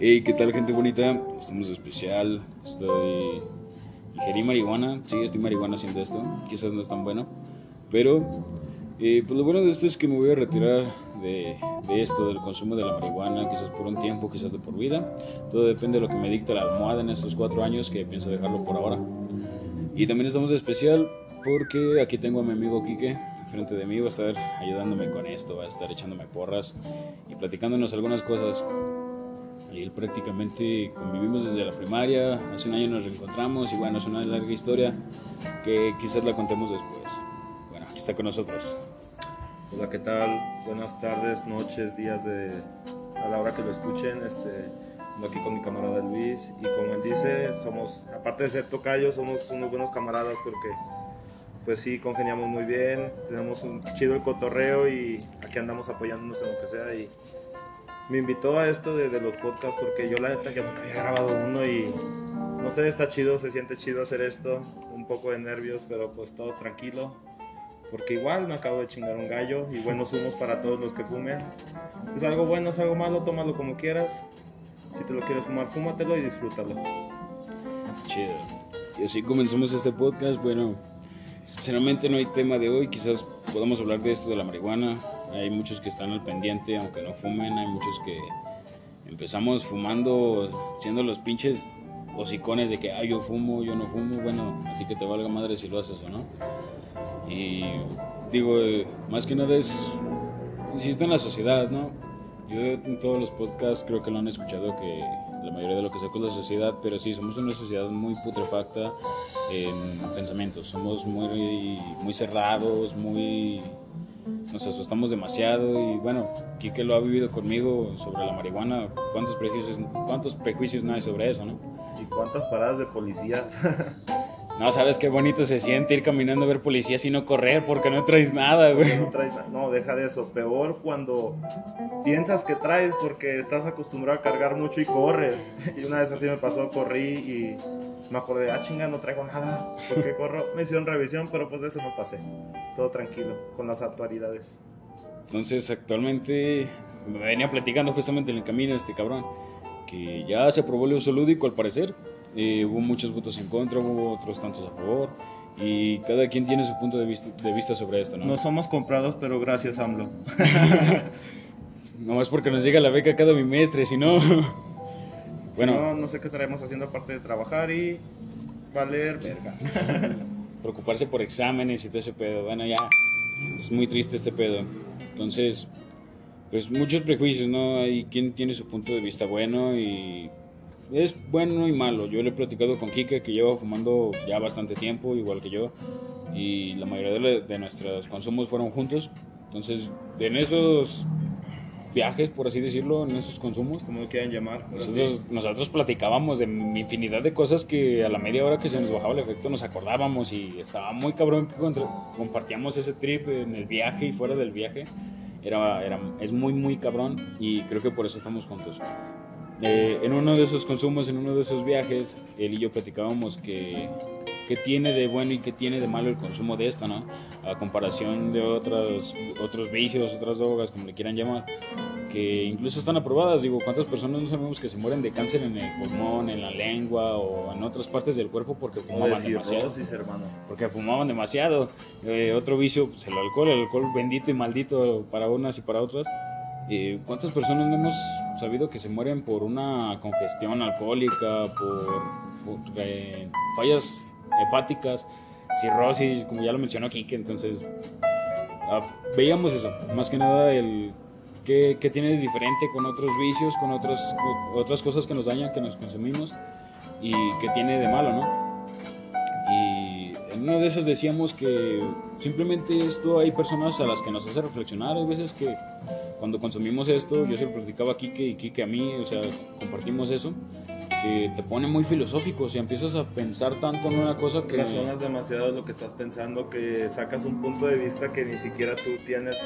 Hey, ¿qué tal, gente bonita? Estamos de especial. Estoy. Ingerí marihuana. Sí, estoy marihuana haciendo esto. Quizás no es tan bueno. Pero, eh, pues lo bueno de esto es que me voy a retirar de, de esto, del consumo de la marihuana. Quizás por un tiempo, quizás de por vida. Todo depende de lo que me dicta la almohada en estos cuatro años, que pienso dejarlo por ahora. Y también estamos de especial porque aquí tengo a mi amigo Quique frente de mí. Va a estar ayudándome con esto, va a estar echándome porras y platicándonos algunas cosas. Él prácticamente convivimos desde la primaria, hace un año nos reencontramos y bueno, es una larga historia que quizás la contemos después. Bueno, aquí está con nosotros. Hola, ¿qué tal? Buenas tardes, noches, días de a la hora que lo escuchen. Este, aquí con mi camarada Luis y como él dice, somos, aparte de ser tocayos, somos unos buenos camaradas porque pues sí, congeniamos muy bien, tenemos un chido el cotorreo y aquí andamos apoyándonos en lo que sea y me invitó a esto de, de los podcasts porque yo la neta que nunca había grabado uno y no sé, está chido, se siente chido hacer esto, un poco de nervios, pero pues todo tranquilo. Porque igual me acabo de chingar un gallo y buenos humos para todos los que fumen. Es algo bueno, es algo malo, tómalo como quieras. Si te lo quieres fumar, fúmatelo y disfrútalo. Chido. Y así comenzamos este podcast. Bueno, sinceramente no hay tema de hoy. Quizás podamos hablar de esto de la marihuana. Hay muchos que están al pendiente, aunque no fumen. Hay muchos que empezamos fumando, siendo los pinches hocicones de que, ah, yo fumo, yo no fumo. Bueno, a ti que te valga madre si lo haces o no. Y digo, más que nada es, existe en la sociedad, ¿no? Yo en todos los podcasts creo que lo han escuchado que la mayoría de lo que saco es la sociedad, pero sí, somos una sociedad muy putrefacta en pensamientos, somos muy, muy cerrados, muy... Nos asustamos demasiado y bueno, Kike lo ha vivido conmigo sobre la marihuana, ¿cuántos prejuicios, cuántos prejuicios no hay sobre eso, no? ¿Y cuántas paradas de policías? No, sabes qué bonito se siente ir caminando a ver policías y no correr porque no traes nada, güey. no, traes na- no, deja de eso. Peor cuando piensas que traes porque estás acostumbrado a cargar mucho y corres. Y una vez así me pasó, corrí y me acordé, ah, chinga, no traigo nada. ¿Por qué corro? Me hicieron revisión, pero pues de eso no pasé. Todo tranquilo, con las actualidades. Entonces, actualmente me venía platicando justamente en el camino este cabrón que ya se aprobó el uso lúdico al parecer. Eh, hubo muchos votos en contra, hubo otros tantos a favor. Y cada quien tiene su punto de vista, de vista sobre esto, ¿no? No somos comprados, pero gracias, AMLO. No es porque nos llega la beca cada bimestre, si no. Bueno. bueno, no, no sé qué estaremos haciendo aparte de trabajar y valer verga. preocuparse por exámenes y todo ese pedo. Bueno, ya es muy triste este pedo. Entonces, pues muchos prejuicios, ¿no? Hay quien tiene su punto de vista bueno y es bueno y malo. Yo le he platicado con Kike que lleva fumando ya bastante tiempo, igual que yo, y la mayoría de, de nuestros consumos fueron juntos. Entonces, en esos viajes, por así decirlo, en esos consumos, Como lo quieran llamar. nosotros, nosotros platicábamos de infinidad de cosas que a la media hora que se nos bajaba el efecto nos acordábamos y estaba muy cabrón que contra- compartíamos ese trip en el viaje y fuera del viaje. Era, era, es muy, muy cabrón y creo que por eso estamos juntos. Eh, en uno de esos consumos, en uno de esos viajes, él y yo platicábamos que, que tiene de bueno y que tiene de malo el consumo de esto, ¿no? A comparación de otros, otros vicios, otras drogas, como le quieran llamar, que incluso están aprobadas. Digo, ¿cuántas personas no sabemos que se mueren de cáncer en el pulmón, en la lengua o en otras partes del cuerpo porque fumaban demasiado? hermano. Porque fumaban demasiado. Eh, otro vicio, pues el alcohol, el alcohol bendito y maldito para unas y para otras. Eh, ¿Cuántas personas no hemos sabido que se mueren por una congestión alcohólica, por, por, eh, fallas hepáticas, cirrosis, como ya lo mencionó Kike? Entonces, ah, veíamos eso. Más que nada, el qué, tiene de diferente con otros vicios, con otros, con otras cosas que nos dañan, que nos consumimos y qué tiene de malo, ¿no? En una de esas decíamos que simplemente esto hay personas a las que nos hace reflexionar. Hay veces que cuando consumimos esto, yo se lo platicaba a Kike y Kike a mí, o sea, compartimos eso, que te pone muy filosófico. O sea, empiezas a pensar tanto en una cosa que. Razonas demasiado lo que estás pensando, que sacas un punto de vista que ni siquiera tú tienes,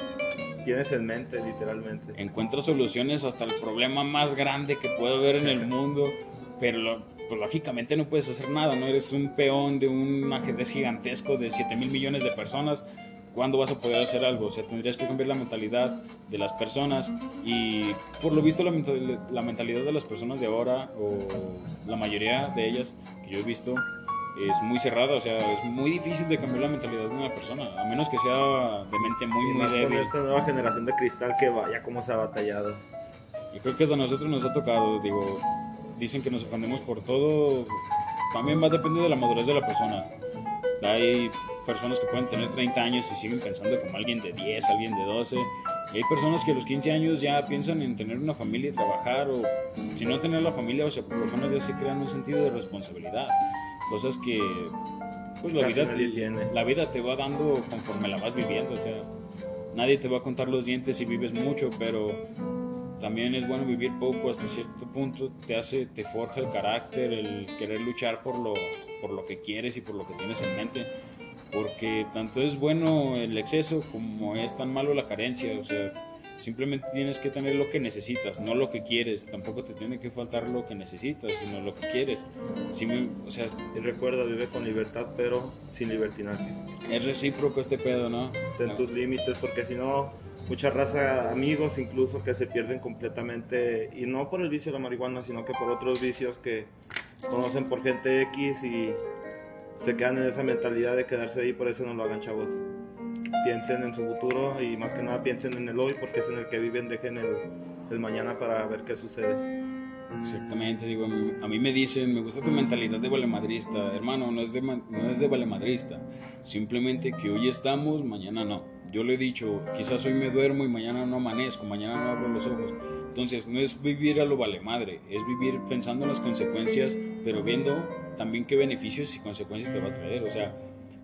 tienes en mente, literalmente. encuentras soluciones hasta el problema más grande que puede haber en el mundo, pero lo- pues, lógicamente no puedes hacer nada, ¿no? Eres un peón de un ajedrez gigantesco de 7 mil millones de personas. ¿cuándo vas a poder hacer algo? O sea, tendrías que cambiar la mentalidad de las personas y por lo visto la, la mentalidad de las personas de ahora, o la mayoría de ellas que yo he visto, es muy cerrada, o sea, es muy difícil de cambiar la mentalidad de una persona, a menos que sea de mente muy, muy más débil. con esta nueva generación de cristal que vaya cómo se ha batallado. Y creo que hasta a nosotros nos ha tocado, digo, dicen que nos ofendemos por todo, también va a depender de la madurez de la persona. Hay personas que pueden tener 30 años y siguen pensando como alguien de 10, alguien de 12. Y hay personas que a los 15 años ya piensan en tener una familia y trabajar, o si no tener la familia, o sea, por lo menos ya se crean un sentido de responsabilidad. Cosas que, pues la Casi vida, tiene. la vida te va dando conforme la vas viviendo. O sea, nadie te va a contar los dientes si vives mucho, pero también es bueno vivir poco hasta cierto punto. Te hace, te forja el carácter, el querer luchar por lo, por lo que quieres y por lo que tienes en mente. Porque tanto es bueno el exceso como es tan malo la carencia. O sea, simplemente tienes que tener lo que necesitas, no lo que quieres. Tampoco te tiene que faltar lo que necesitas, sino lo que quieres. Sí me- o sea, Y recuerda, vive con libertad, pero sin libertinaje. es recíproco este pedo, ¿no? Ten tus límites, porque si no, mucha raza, amigos incluso, que se pierden completamente, y no por el vicio de la marihuana, sino que por otros vicios que conocen por gente X y se quedan en esa mentalidad de quedarse ahí, por eso no lo hagan, chavos. Piensen en su futuro y más que nada piensen en el hoy, porque es en el que viven, dejen el, el mañana para ver qué sucede. Exactamente, digo, a mí me dicen, me gusta tu mentalidad de valemadrista, hermano, no es de, no es de valemadrista, simplemente que hoy estamos, mañana no. Yo le he dicho, quizás hoy me duermo y mañana no amanezco, mañana no abro los ojos. Entonces, no es vivir a lo valemadre, es vivir pensando en las consecuencias, pero viendo también qué beneficios y consecuencias te va a traer. O sea,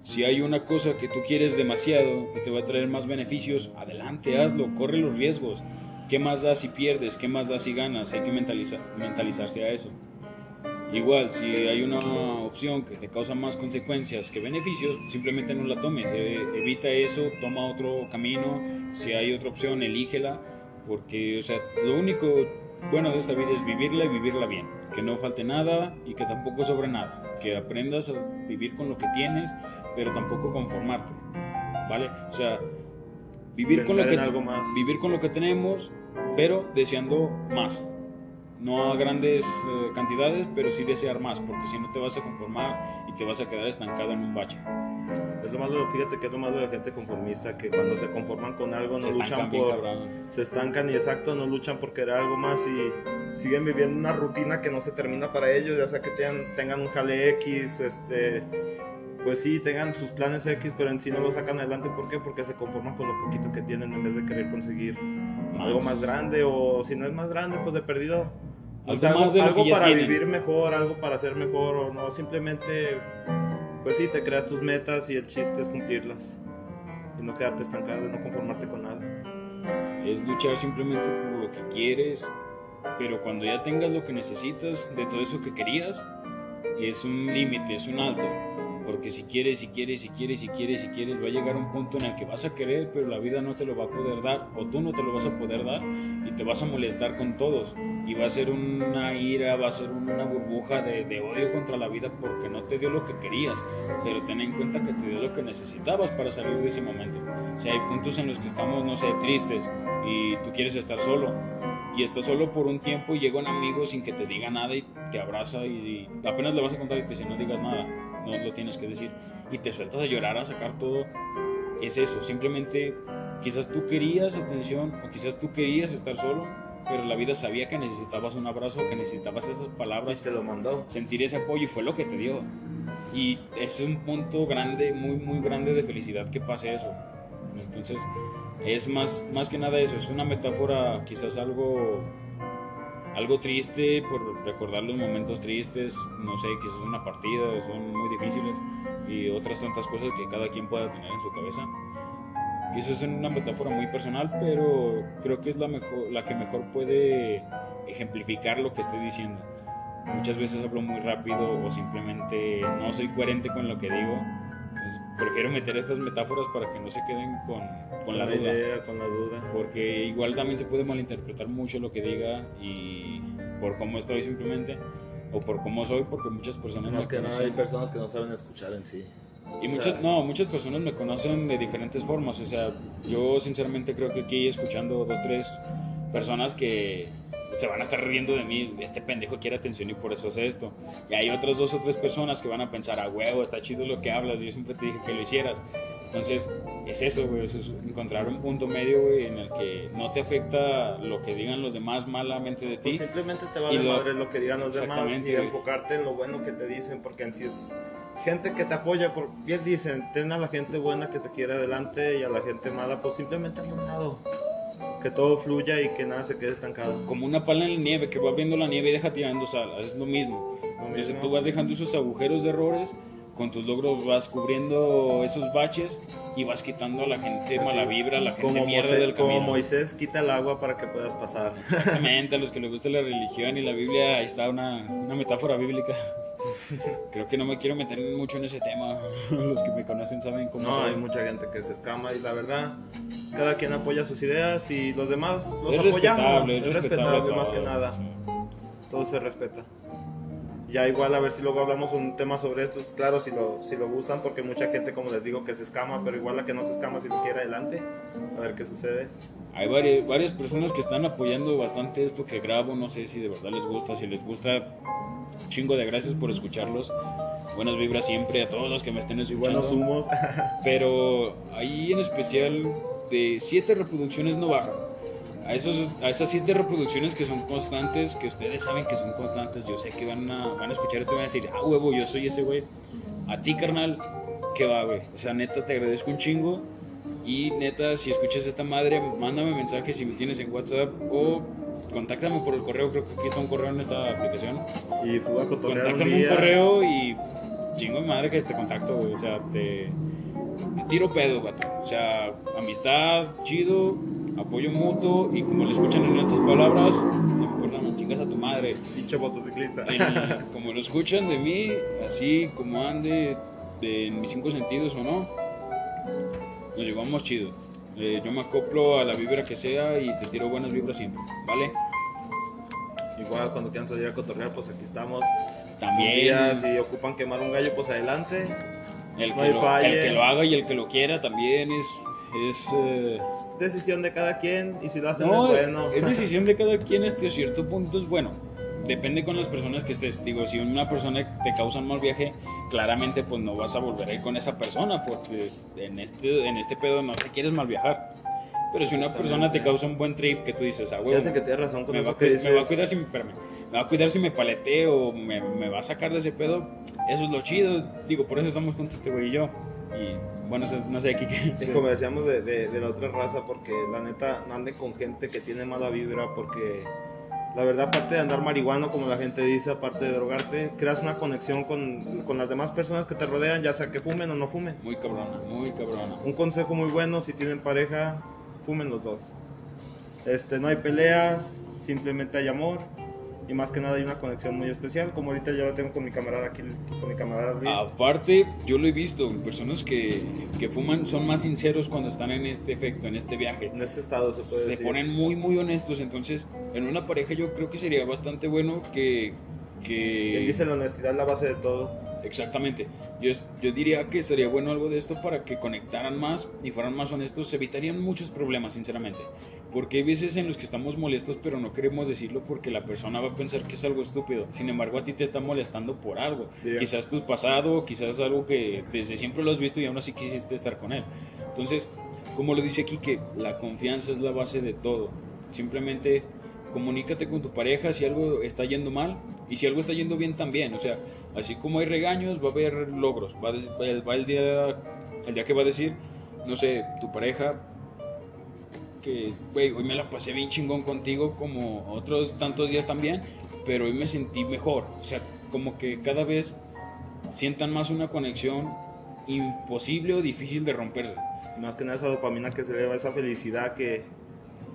si hay una cosa que tú quieres demasiado y te va a traer más beneficios, adelante, hazlo, corre los riesgos. ¿Qué más da si pierdes? ¿Qué más da si ganas? Hay que mentaliza- mentalizarse a eso. Igual, si hay una opción que te causa más consecuencias que beneficios, simplemente no la tomes. Eh, evita eso, toma otro camino. Si hay otra opción, elígela. Porque, o sea, lo único bueno de esta vida es vivirla y vivirla bien. Que no falte nada y que tampoco sobre nada. Que aprendas a vivir con lo que tienes, pero tampoco conformarte. ¿Vale? O sea, vivir con lo que algo más. vivir con lo que tenemos, pero deseando más. No a grandes eh, cantidades, pero sí desear más, porque si no te vas a conformar y te vas a quedar estancado en un bache. Es lo malo, fíjate que es lo malo de la gente conformista, que cuando se conforman con algo no Se luchan por... se estancan y exacto, no luchan por querer algo más y siguen viviendo una rutina que no se termina para ellos, ya sea que tengan, tengan un jale X, este, pues sí, tengan sus planes X, pero en sí no lo sacan adelante. ¿Por qué? Porque se conforman con lo poquito que tienen en vez de querer conseguir algo más grande o si no es más grande, pues de perdido. Algo sea, algo, más de para tienen. vivir mejor, algo para ser mejor o no, simplemente, pues sí, te creas tus metas y el chiste es cumplirlas y no quedarte estancado, no conformarte con nada. Es luchar simplemente por lo que quieres, pero cuando ya tengas lo que necesitas de todo eso que querías, es un límite, es un alto. Porque si quieres, si quieres, si quieres, si quieres, si quieres, va a llegar un punto en el que vas a querer, pero la vida no te lo va a poder dar, o tú no te lo vas a poder dar, y te vas a molestar con todos. Y va a ser una ira, va a ser una burbuja de, de odio contra la vida porque no te dio lo que querías. Pero ten en cuenta que te dio lo que necesitabas para salir de ese momento. O sea, hay puntos en los que estamos, no sé, tristes, y tú quieres estar solo. Y estás solo por un tiempo y llega un amigo sin que te diga nada y te abraza y, y apenas le vas a contar y te dice no digas nada, no lo tienes que decir. Y te sueltas a llorar, a sacar todo. Es eso, simplemente quizás tú querías atención o quizás tú querías estar solo, pero la vida sabía que necesitabas un abrazo, que necesitabas esas Y palabras, te lo mandó. sentir ese apoyo y fue lo que te dio. Y es un punto grande, muy, muy grande de felicidad que pase eso. Entonces, es más, más que nada eso, es una metáfora quizás algo, algo triste por recordar los momentos tristes, no sé, quizás una partida, son muy difíciles y otras tantas cosas que cada quien pueda tener en su cabeza. Quizás es una metáfora muy personal, pero creo que es la, mejor, la que mejor puede ejemplificar lo que estoy diciendo. Muchas veces hablo muy rápido o simplemente no soy coherente con lo que digo. Entonces prefiero meter estas metáforas para que no se queden con, con la duda. idea, con la duda. Porque igual también se puede malinterpretar mucho lo que diga y por cómo estoy simplemente o por cómo soy, porque muchas personas me que nada hay conocen. personas que no saben escuchar en sí. Y O muchas, sea- no, muchas personas me conocen de diferentes formas. O sea, yo sinceramente creo que aquí escuchando dos, tres personas que se van a estar riendo de mí, este pendejo quiere atención y por eso hace esto. Y hay otras dos o tres personas que van a pensar, a huevo, está chido lo que hablas, yo siempre te dije que lo hicieras. Entonces, es eso, güey, es encontrar un punto medio, güey, en el que no te afecta lo que digan los demás malamente de Pues ti. simplemente te va Y de lo- madre lo que digan los demás y güey. enfocarte en lo bueno que te dicen, porque en sí es gente que te apoya, por bien dicen, ten a la gente buena que te quiere adelante y a la gente mala, pues simplemente a un lado. Que todo fluya y que nada se quede estancado. Como una pala en la nieve, que va viendo la nieve y deja tirando sal, es lo mismo. Lo Entonces mismo. tú vas dejando esos agujeros de errores, con tus logros vas cubriendo esos baches y vas quitando a la gente Así, mala vibra, a la gente Como, mierda Moisés, del como camino. Moisés quita el agua para que puedas pasar. Exactamente, a los que les gusta la religión y la Biblia, ahí está una, una metáfora bíblica. Creo que no me quiero meter mucho en ese tema. Los que me conocen saben cómo No, soy. hay mucha gente que se escama y la verdad, cada quien apoya sus ideas y los demás los es apoyamos. respetable, es respetable, más todo, que nada. sí. todo se respeta. Ya igual a ver si luego hablamos un tema sobre esto, claro, si lo, si lo gustan, porque mucha gente, como les digo, que se escama, pero igual la que no se escama, si lo quiere adelante, a ver qué sucede. Hay varias, varias personas que están apoyando bastante esto que grabo. No sé si de verdad les gusta. Si les gusta, chingo de gracias por escucharlos. Buenas vibras siempre a todos los que me estén Y escuchando. buenos humos. Pero ahí en especial de siete reproducciones no bajan. A, esos, a esas siete reproducciones que son constantes, que ustedes saben que son constantes, yo sé que van a, van a escuchar esto y van a decir, ah, huevo, yo soy ese güey. A ti, carnal, ¿qué va, güey? O sea, neta, te agradezco un chingo. Y neta, si escuchas esta madre, mándame mensaje si me tienes en WhatsApp o contáctame por el correo. Creo que aquí está un correo en esta aplicación. y fui a un Contáctame un día. correo y chingo de madre que te contacto, güey. O sea, te, te tiro pedo, vato. O sea, amistad, chido, apoyo mutuo y como le escuchan en estas palabras, no importa, no chingas a tu madre. Pinche motociclista. El- como lo escuchan de mí, así como ande de, en mis cinco sentidos o no, nos llevamos chido. Eh, yo me acoplo a la vibra que sea y te tiro buenas vibras siempre, ¿vale? Igual cuando quieran salir a cotorrear, pues aquí estamos. También. día, si ocupan quemar un gallo, pues adelante. El No que, hay lo, el que lo haga y el que lo quiera también es... es eh, decisión de cada quien y si lo hacen no, es bueno. es decisión de cada quien hasta cierto punto es bueno. Depende con las personas que estés. Digo, si una persona te causa un mal viaje, claramente pues no vas a volver a ir con esa persona porque en este, en este pedo no te quieres mal viajar. Pero si una persona te causa un buen trip que tú dices, ah, Fíjate que tienes razón con me, va eso a, que cu- dices. me va a cuidar si me, espérame, me va a cuidar si me paleteo o me, me va a sacar de ese pedo. Eso es lo chido. Digo, por eso estamos juntos este güey y yo. Y bueno, no sé- qué. Y como decíamos de, de- de la otra raza, porque la neta no anden con gente que tiene mala vibra, porque la verdad, aparte de andar marihuano, como la gente dice, aparte de drogarte, creas una conexión con, con las demás personas que te rodean, ya sea que fumen o no fumen. Muy cabrona, muy cabrona. Un consejo muy bueno, si tienen pareja, fumen los dos. Este, no hay peleas, simplemente hay amor. Y más que nada hay una conexión muy especial, como ahorita yo lo tengo con mi camarada aquí, con mi camarada Luis. Aparte, yo lo he visto, personas que, que fuman son más sinceros cuando están en este efecto, en este viaje. En este estado se puede Se decir. ponen muy, muy honestos. Entonces, en una pareja yo creo que sería bastante bueno que... Él que dice la honestidad es la base de todo. Exactamente. Yo, yo diría que estaría bueno algo de esto para que conectaran más y fueran más honestos. Se evitarían muchos problemas, sinceramente. Porque hay veces en los que estamos molestos, pero no queremos decirlo porque la persona va a pensar que es algo estúpido. Sin embargo, a ti te está molestando por algo. Quizás tu pasado, quizás algo que desde siempre lo has visto y aún así quisiste estar con él. Entonces, como lo dice aquí, que la confianza es la base de todo. Simplemente comunícate con tu pareja si algo está yendo mal y si algo está yendo bien también. O sea, así como hay regaños, va a haber logros. Va, a va el- día, el día que va a decir, no sé, tu pareja que, güey, hoy me la pasé bien chingón contigo como otros tantos días también, pero hoy me sentí mejor. O sea, como que cada vez sientan más una conexión imposible o difícil de romperse. Más que nada esa dopamina que se eleva, esa felicidad que,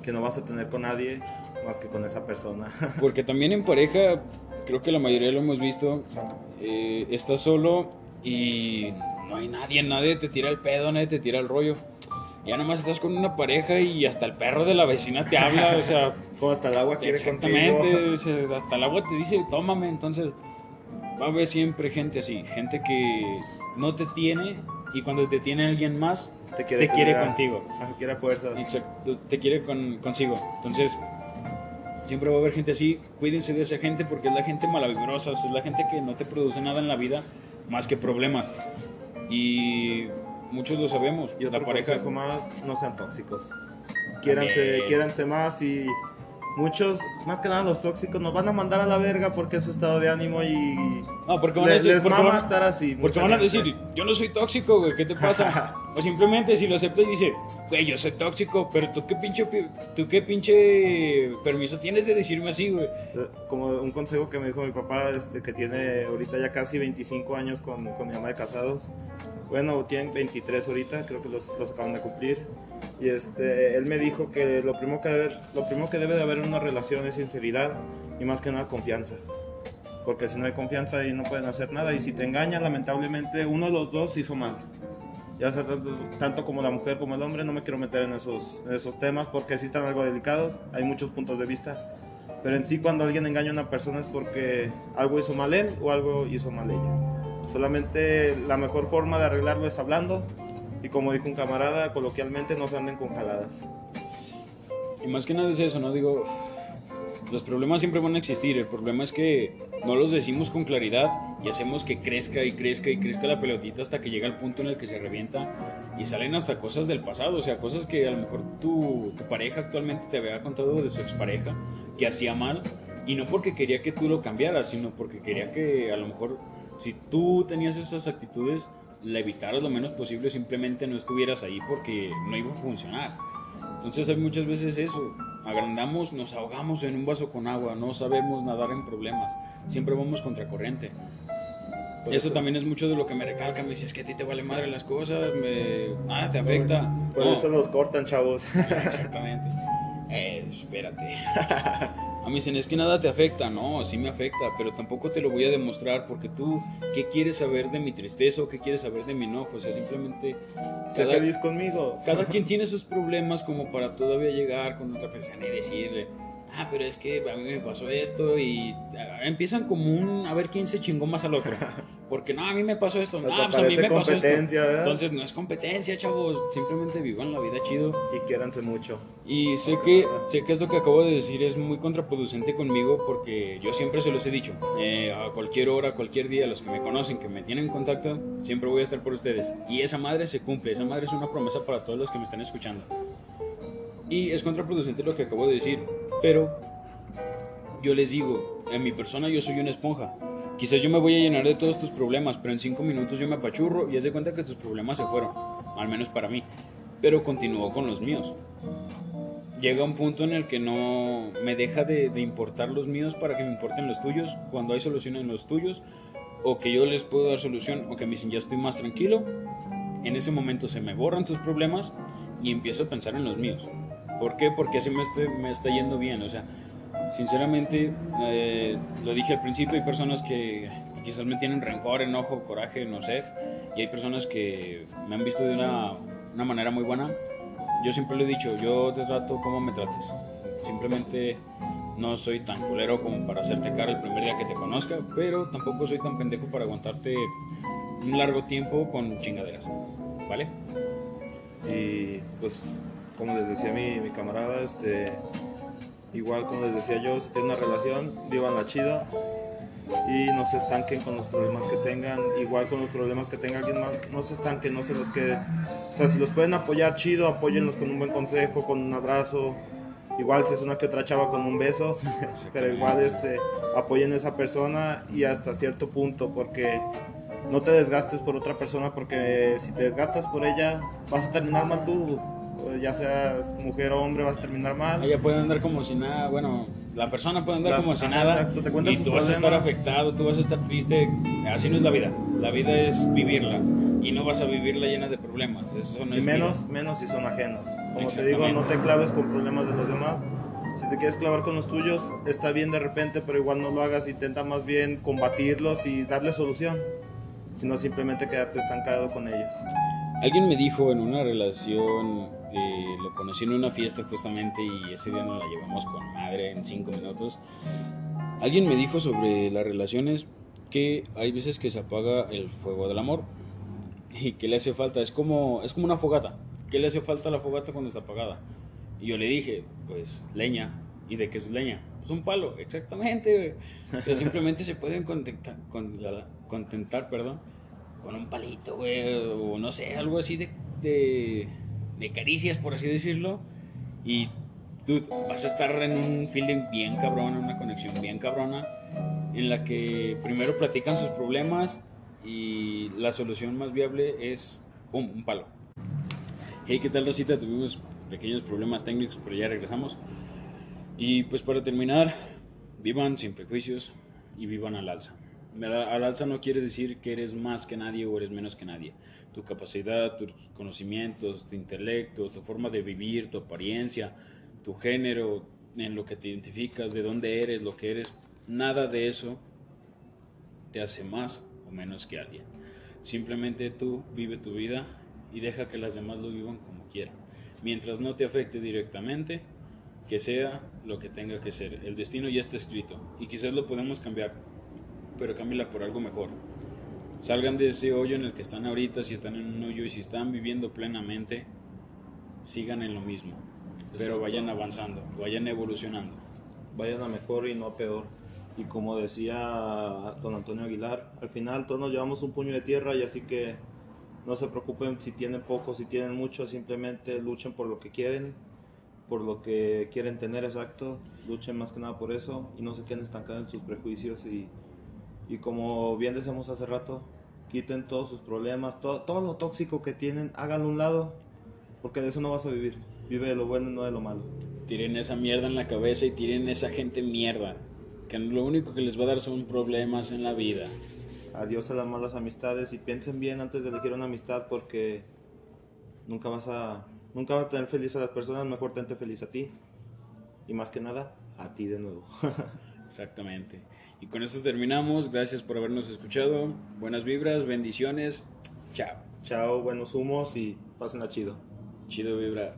que no vas a tener con nadie más que con esa persona. Porque también en pareja, creo que la mayoría lo hemos visto, eh, estás solo y no hay nadie, nadie te tira el pedo, nadie te tira el rollo. Ya nomás estás con una pareja y hasta el perro de la vecina te habla, o sea, Como hasta el agua quiere exactamente, contigo. o sea, hasta el agua te dice, tómame, entonces va a haber siempre gente así, gente que no te tiene y cuando te tiene alguien más, te quiere, contigo. Te quiere fuerza. te quiere consigo. Entonces, siempre va a haber gente así. Cuídense de esa gente porque es la gente maravillosa, es la gente que no te produce nada en la vida más que problemas. Y muchos lo sabemos. Y la pareja. más, no sean tóxicos. Quiéranse, quiéranse más y muchos, más que nada los tóxicos, nos van a mandar a la verga porque es su estado de ánimo y no, porque van a decir, les porque van, a estar así. Porque van a decir, yo no soy tóxico, güey, ¿qué te pasa? o simplemente si lo aceptas y dice, güey, yo soy tóxico, pero tú qué pinche, tú qué pinche permiso tienes de decirme así, güey. Eh, como un consejo que me dijo mi papá, este, que tiene ahorita ya casi 25 años con, con mi mamá de casados. Bueno, tienen 23 ahorita, creo que los, los acaban de cumplir y este, él me dijo que lo primero que, debe, lo primero que debe de haber en una relación es sinceridad y más que nada confianza. Porque si no hay confianza ahí no pueden hacer nada. Y si te engañan, lamentablemente uno de los dos hizo mal. Ya sea tanto, como la mujer como el hombre, no me quiero meter en esos, en esos temas porque sí están algo delicados. Hay muchos puntos de vista. Pero en sí cuando alguien engaña a una persona es porque algo hizo mal él o algo hizo mal ella. Solamente la mejor forma de arreglarlo es hablando y como dijo un camarada, coloquialmente no se anden con jaladas. Y más que nada es eso, ¿no? Digo, los problemas siempre van a existir, el problema es que no los decimos con claridad y hacemos que crezca y crezca y crezca la pelotita hasta que llega el punto en el que se revienta y salen hasta cosas del pasado, o sea, cosas que a lo mejor tu, tu pareja actualmente te había contado de su expareja que hacía mal y no porque quería que tú lo cambiaras, sino porque quería que a lo mejor si tú tenías esas actitudes la evitaras lo menos posible, simplemente no estuvieras ahí porque no iba a funcionar. Entonces hay muchas veces eso, agrandamos, nos ahogamos en un vaso con agua, no sabemos nadar en problemas, siempre vamos contracorriente. Por eso, también es mucho de lo que me recalca, me dice, es que a ti te vale madre las cosas, me... nada te afecta. Por eso los cortan, chavos. Exactamente. Eh, espérate. Mí dicen, es que nada te afecta. No, sí me afecta, pero tampoco te lo voy a demostrar porque tú, ¿qué quieres saber de mi tristeza o qué quieres saber de mi enojo? O sea, simplemente... Cada, feliz conmigo. Cada quien tiene sus problemas como para todavía llegar con otra persona y decirle, ah, pero es que a mí me pasó esto y ah, empiezan como un a ver quién se chingó más al otro. Porque no, a mí me pasó esto, no, pues a mí me pasó esto. Entonces no es competencia, chavos, simplemente vivan la vida chido. Y quiéranse mucho. Y sé que, sé que esto que acabo de decir es muy contraproducente conmigo porque yo siempre se los he dicho, eh, a cualquier hora, cualquier día, los que me conocen, que me tienen en contacto, siempre voy a estar por ustedes. Y esa madre se cumple, esa madre es una promesa para todos los que me están escuchando. Y es contraproducente lo que acabo de decir, pero yo les digo, en mi persona yo soy una esponja. Quizás yo me voy a llenar de todos tus problemas, pero en cinco minutos yo me apachurro y haz de cuenta que tus problemas se fueron, al menos para mí. Pero continúo con los míos. Llega un punto en el que no me deja de, importar los míos para que me importen los tuyos, cuando hay solución en los tuyos, o que yo les puedo dar solución, o que me dicen ya estoy más tranquilo. En ese momento se me borran tus problemas y empiezo a pensar en los míos. ¿Por qué? Porque así me, me está yendo bien. O sea, sinceramente, eh, lo dije al principio, hay personas que quizás me tienen rencor, enojo, coraje, no sé. Y hay personas que me han visto de una, una manera muy buena. Yo siempre le he dicho, yo te trato como me trates. Simplemente no soy tan culero como para hacerte cara el primer día que te conozca, pero tampoco soy tan pendejo para aguantarte un largo tiempo con chingaderas. ¿Vale? Y pues como les decía mi, mi camarada, este, igual como les decía yo, si tienen una relación, vivan la chida y no se estanquen con los problemas que tengan, igual con los problemas que tenga alguien más, no se estanquen, no se los quede. O sea, si los pueden apoyar chido, apóyenlos con un buen consejo, con un abrazo, igual si es una que otra chava con un beso, pero igual este, apoyen a esa persona y hasta cierto punto, porque no te desgastes por otra persona, porque si te desgastas por ella, vas a terminar mal tú ya seas mujer o hombre, vas a terminar mal. Ella puede andar como si nada, bueno, la persona puede andar como si nada. y tú vas a estar afectado, tú vas a estar triste. Así no es la vida. La vida es vivirla. Y no vas a vivirla llena de problemas. Eso no y menos, menos si son ajenos. Como te digo, no te claves con problemas de los demás. Si te quieres clavar con los tuyos, está bien de repente, pero igual no lo hagas. Intenta más bien combatirlos y darle solución. Y no simplemente quedarte estancado con ellos. Alguien me dijo en una relación lo conocí en una fiesta justamente y ese día nos la llevamos con madre en cinco minutos. Alguien me dijo sobre las relaciones que hay veces que se apaga el fuego del amor y que le hace falta, es como, es como una fogata. ¿Qué le hace falta a la fogata cuando está apagada? Y yo le dije, pues leña. ¿Y de qué es leña? Pues un palo, exactamente, güey. O sea, simplemente se pueden contentar, con, un palito, güey, o no sé, algo así de, de caricias, por así decirlo. Y dude, vas a estar en un feeling bien cabrón, en una conexión bien cabrona, en la que primero platican sus problemas y la solución más viable es pum, un palo. Hey, ¿qué tal, Rosita? Tuvimos pequeños problemas técnicos, pero ya regresamos. Y pues para terminar, vivan sin prejuicios y vivan al alza. Al alza no quiere decir que eres más que nadie o eres menos que nadie. Tu capacidad, tus conocimientos, tu intelecto, tu forma de vivir, tu apariencia, tu género, en lo que te identificas, de dónde eres, lo que eres, nada de eso te hace más o menos que alguien. Simplemente tú vive tu vida y deja que las demás lo vivan como quieran. Mientras no te afecte directamente, que sea lo que tenga que ser. El destino ya está escrito y quizás lo podemos cambiar, pero cámbiala por algo mejor. Salgan de ese hoyo en el que están ahorita, si están en un hoyo y si están viviendo plenamente, sigan en lo mismo, pero vayan avanzando, vayan evolucionando. Vayan a mejor y no a peor. Y como decía don Antonio Aguilar, al final todos nos llevamos un puño de tierra y así que no se preocupen si tienen poco, si tienen mucho, simplemente luchen por lo que quieren, por lo que quieren tener exacto, luchen más que nada por eso y no se queden estancados en sus prejuicios y, y como bien decíamos hace rato, quiten todos sus problemas, todo, todo lo tóxico que tienen, háganlo a un lado, porque de eso no vas a vivir, vive de lo bueno y no de lo malo. Tiren esa mierda en la cabeza y tiren esa gente mierda, que lo único que les va a dar son problemas en la vida adiós a las malas amistades y piensen bien antes de elegir una amistad porque nunca vas a nunca vas a tener feliz a las personas, mejor tente feliz a ti y más que nada a ti de nuevo. Exactamente. Y con esto terminamos. Gracias por habernos escuchado. Buenas vibras, bendiciones. Chao. Chao, buenos humos y pasen a chido. Chido vibra.